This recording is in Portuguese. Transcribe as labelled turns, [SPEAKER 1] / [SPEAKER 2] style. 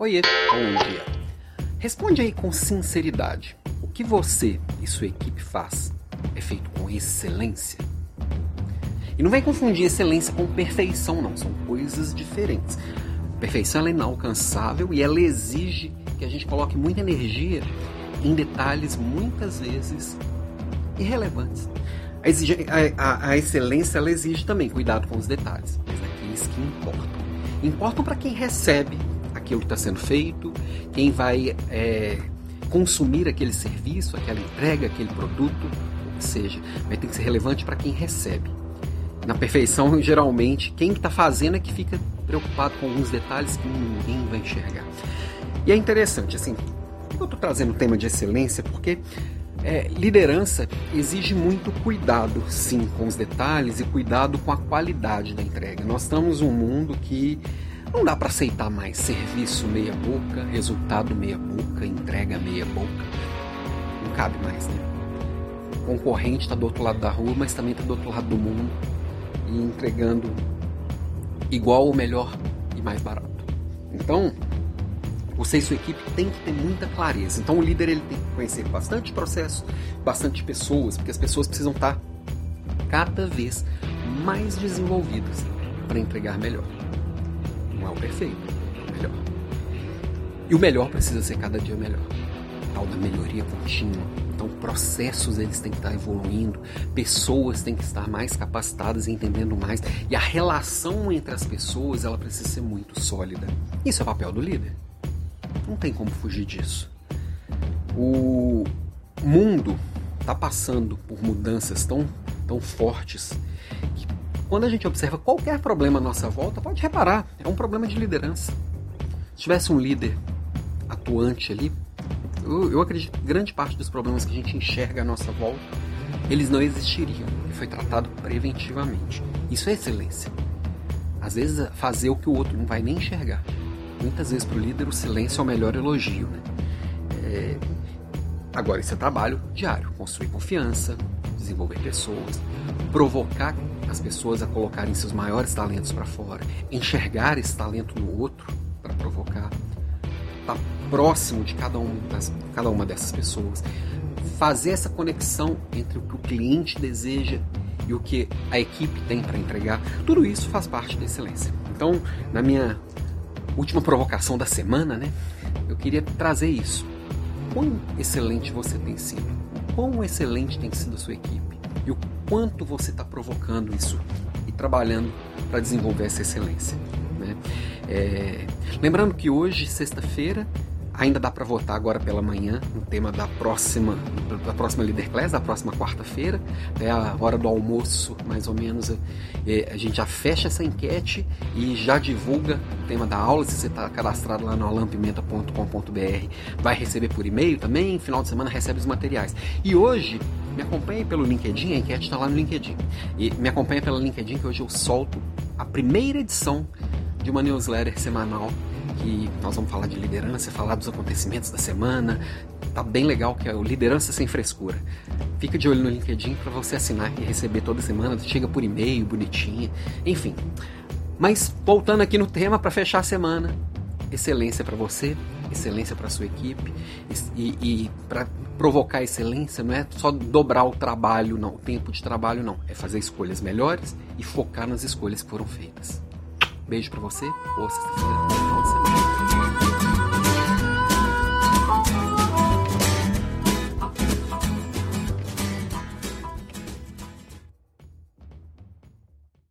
[SPEAKER 1] Oiê, bom dia. Responde aí com sinceridade. O que você e sua equipe faz é feito com excelência? E não vem confundir excelência com perfeição, não. São coisas diferentes. perfeição é inalcançável e ela exige que a gente coloque muita energia em detalhes muitas vezes irrelevantes. A, exige, a, a, a excelência ela exige também cuidado com os detalhes, mas naqueles que importam. Importam para quem recebe aquilo que está sendo feito, quem vai é, consumir aquele serviço, aquela entrega, aquele produto, ou que seja, vai ter que ser relevante para quem recebe. Na perfeição, geralmente, quem está fazendo é que fica preocupado com alguns detalhes que ninguém vai enxergar. E é interessante, assim, eu estou trazendo o tema de excelência porque é, liderança exige muito cuidado, sim, com os detalhes e cuidado com a qualidade da entrega. Nós estamos num mundo que não dá para aceitar mais serviço meia boca, resultado meia boca, entrega meia boca. Não cabe mais, né? O concorrente está do outro lado da rua, mas também está do outro lado do mundo e entregando igual ou melhor e mais barato. Então, você e sua equipe tem que ter muita clareza. Então, o líder ele tem que conhecer bastante processo, bastante pessoas, porque as pessoas precisam estar cada vez mais desenvolvidas para entregar melhor. Não é o perfeito, é o melhor. E o melhor precisa ser cada dia melhor. Tal da melhoria contínua. Então, processos eles têm que estar evoluindo, pessoas têm que estar mais capacitadas e entendendo mais. E a relação entre as pessoas ela precisa ser muito sólida. Isso é o papel do líder. Não tem como fugir disso. O mundo está passando por mudanças tão, tão fortes quando a gente observa qualquer problema à nossa volta, pode reparar, é um problema de liderança. Se tivesse um líder atuante ali, eu, eu acredito que grande parte dos problemas que a gente enxerga à nossa volta, eles não existiriam. E foi tratado preventivamente. Isso é excelência. Às vezes, fazer o que o outro não vai nem enxergar. Muitas vezes, para o líder, o silêncio é o melhor elogio. Né? É... Agora, isso é trabalho diário. Construir confiança, desenvolver pessoas, provocar as pessoas a colocarem seus maiores talentos para fora, enxergar esse talento no outro para provocar, estar tá próximo de cada, um das, cada uma dessas pessoas, fazer essa conexão entre o que o cliente deseja e o que a equipe tem para entregar, tudo isso faz parte da excelência. Então, na minha última provocação da semana, né, eu queria trazer isso. Quão excelente você tem sido? Quão excelente tem sido a sua equipe? E o quanto você está provocando isso e trabalhando para desenvolver essa excelência. Né? É... Lembrando que hoje, sexta-feira, ainda dá para votar agora pela manhã no tema da próxima da próxima Leader Class, da próxima quarta-feira, é a hora do almoço, mais ou menos. É, a gente já fecha essa enquete e já divulga o tema da aula. Se você está cadastrado lá no alampimenta.com.br, vai receber por e-mail também. Final de semana recebe os materiais. E hoje me acompanhe pelo LinkedIn, a enquete está lá no LinkedIn. E me acompanhe pelo LinkedIn que hoje eu solto a primeira edição de uma newsletter semanal que nós vamos falar de liderança, falar dos acontecimentos da semana. Tá bem legal que é o Liderança Sem Frescura. Fica de olho no LinkedIn para você assinar e receber toda semana, chega por e-mail, bonitinha, enfim. Mas voltando aqui no tema para fechar a semana, excelência para você, excelência para sua equipe e, e para provocar excelência não é só dobrar o trabalho, não, o tempo de trabalho não, é fazer escolhas melhores e focar nas escolhas que foram feitas. Beijo para você, boa sexta-feira.